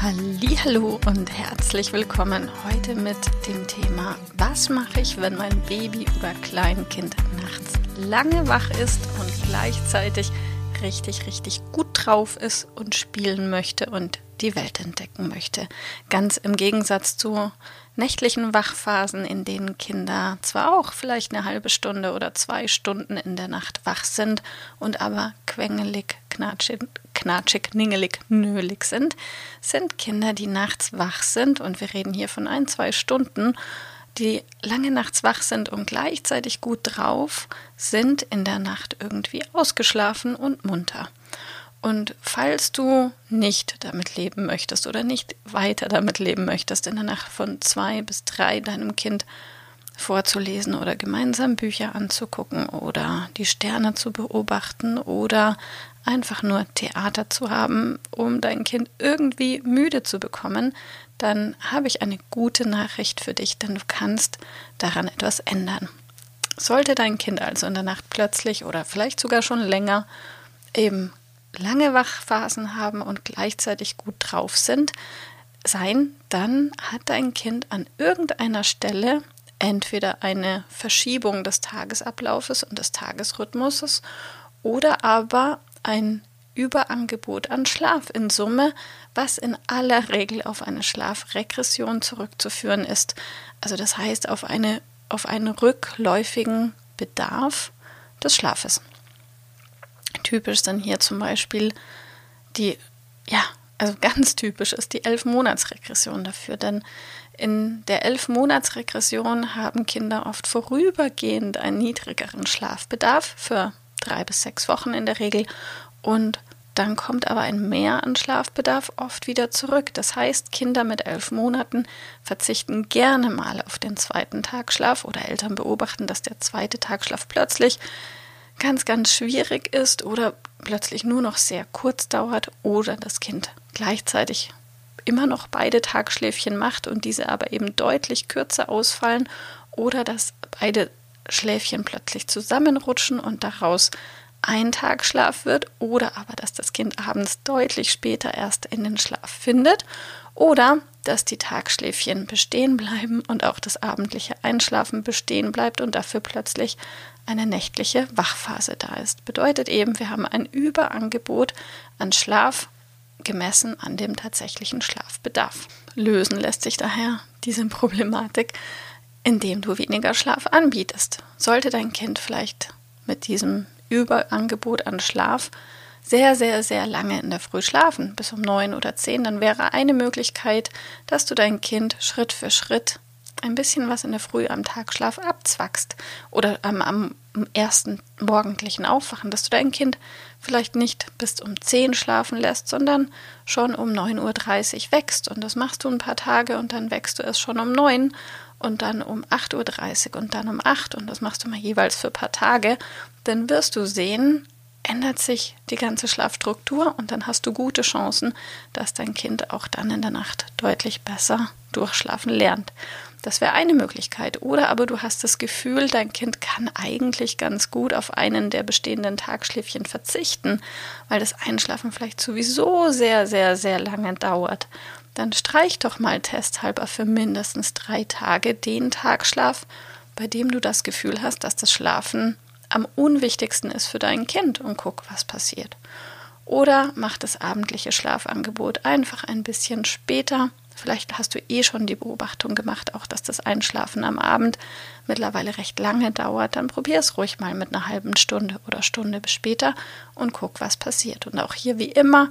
Hallo und herzlich willkommen heute mit dem Thema Was mache ich, wenn mein Baby oder Kleinkind nachts lange wach ist und gleichzeitig richtig richtig gut drauf ist und spielen möchte und die Welt entdecken möchte. Ganz im Gegensatz zu nächtlichen Wachphasen, in denen Kinder zwar auch vielleicht eine halbe Stunde oder zwei Stunden in der Nacht wach sind und aber quengelig, knatschig, knatschig, ningelig, nölig sind, sind Kinder, die nachts wach sind und wir reden hier von ein, zwei Stunden, die lange nachts wach sind und gleichzeitig gut drauf, sind in der Nacht irgendwie ausgeschlafen und munter. Und falls du nicht damit leben möchtest oder nicht weiter damit leben möchtest, in der Nacht von zwei bis drei deinem Kind vorzulesen oder gemeinsam Bücher anzugucken oder die Sterne zu beobachten oder einfach nur Theater zu haben, um dein Kind irgendwie müde zu bekommen, dann habe ich eine gute Nachricht für dich, denn du kannst daran etwas ändern. Sollte dein Kind also in der Nacht plötzlich oder vielleicht sogar schon länger eben lange Wachphasen haben und gleichzeitig gut drauf sind, sein, dann hat dein Kind an irgendeiner Stelle entweder eine Verschiebung des Tagesablaufes und des Tagesrhythmuses oder aber ein Überangebot an Schlaf in Summe, was in aller Regel auf eine Schlafregression zurückzuführen ist. Also das heißt auf, eine, auf einen rückläufigen Bedarf des Schlafes. Typisch sind hier zum Beispiel die, ja, also ganz typisch ist die Elf-Monats-Regression dafür, denn in der Elf-Monats-Regression haben Kinder oft vorübergehend einen niedrigeren Schlafbedarf für drei bis sechs Wochen in der Regel und dann kommt aber ein Mehr an Schlafbedarf oft wieder zurück. Das heißt, Kinder mit elf Monaten verzichten gerne mal auf den zweiten Tagschlaf oder Eltern beobachten, dass der zweite Tagschlaf plötzlich ganz, ganz schwierig ist oder plötzlich nur noch sehr kurz dauert oder das Kind gleichzeitig immer noch beide Tagschläfchen macht und diese aber eben deutlich kürzer ausfallen oder dass beide Schläfchen plötzlich zusammenrutschen und daraus ein Tagschlaf wird oder aber dass das Kind abends deutlich später erst in den Schlaf findet oder dass die Tagschläfchen bestehen bleiben und auch das abendliche Einschlafen bestehen bleibt und dafür plötzlich eine nächtliche Wachphase da ist. Bedeutet eben, wir haben ein Überangebot an Schlaf gemessen an dem tatsächlichen Schlafbedarf. Lösen lässt sich daher diese Problematik, indem du weniger Schlaf anbietest. Sollte dein Kind vielleicht mit diesem Überangebot an Schlaf sehr, sehr, sehr lange in der Früh schlafen, bis um neun oder zehn, dann wäre eine Möglichkeit, dass du dein Kind Schritt für Schritt ein bisschen was in der Früh am Tagschlaf abzwackst oder am, am ersten morgendlichen Aufwachen, dass du dein Kind vielleicht nicht bis um 10 schlafen lässt, sondern schon um 9.30 Uhr wächst. Und das machst du ein paar Tage und dann wächst du es schon um 9 und dann um 8.30 Uhr und dann um 8 und das machst du mal jeweils für ein paar Tage. Dann wirst du sehen, ändert sich die ganze Schlafstruktur und dann hast du gute Chancen, dass dein Kind auch dann in der Nacht deutlich besser durchschlafen lernt. Das wäre eine Möglichkeit. Oder aber du hast das Gefühl, dein Kind kann eigentlich ganz gut auf einen der bestehenden Tagschläfchen verzichten, weil das Einschlafen vielleicht sowieso sehr, sehr, sehr lange dauert. Dann streich doch mal testhalber für mindestens drei Tage den Tagschlaf, bei dem du das Gefühl hast, dass das Schlafen am unwichtigsten ist für dein Kind und guck, was passiert. Oder mach das abendliche Schlafangebot einfach ein bisschen später. Vielleicht hast du eh schon die Beobachtung gemacht, auch dass das Einschlafen am Abend mittlerweile recht lange dauert. Dann probier es ruhig mal mit einer halben Stunde oder Stunde bis später und guck, was passiert. Und auch hier wie immer,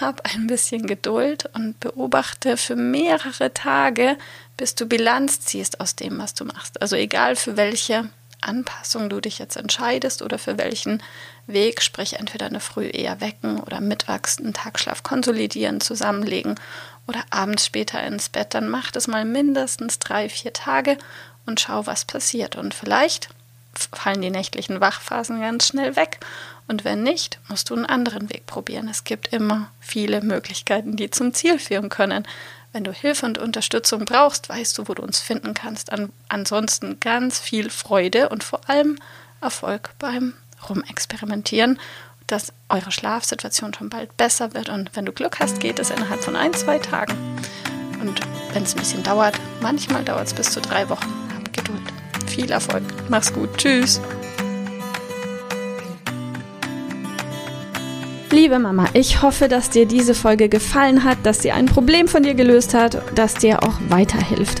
hab ein bisschen Geduld und beobachte für mehrere Tage, bis du Bilanz ziehst aus dem, was du machst. Also egal für welche Anpassung du dich jetzt entscheidest oder für welchen Weg, sprich entweder eine Früh eher wecken oder mittags einen Tagschlaf konsolidieren, zusammenlegen oder abends später ins Bett, dann mach das mal mindestens drei, vier Tage und schau, was passiert. Und vielleicht fallen die nächtlichen Wachphasen ganz schnell weg. Und wenn nicht, musst du einen anderen Weg probieren. Es gibt immer viele Möglichkeiten, die zum Ziel führen können. Wenn du Hilfe und Unterstützung brauchst, weißt du, wo du uns finden kannst. An ansonsten ganz viel Freude und vor allem Erfolg beim Rumexperimentieren, dass eure Schlafsituation schon bald besser wird. Und wenn du Glück hast, geht es innerhalb von ein, zwei Tagen. Und wenn es ein bisschen dauert, manchmal dauert es bis zu drei Wochen. Hab Geduld. Viel Erfolg. Mach's gut. Tschüss. Liebe Mama, ich hoffe, dass dir diese Folge gefallen hat, dass sie ein Problem von dir gelöst hat, dass dir auch weiterhilft.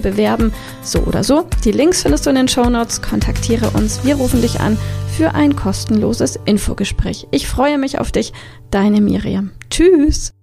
bewerben. So oder so. Die Links findest du in den Show Notes. Kontaktiere uns. Wir rufen dich an für ein kostenloses Infogespräch. Ich freue mich auf dich. Deine Miriam. Tschüss.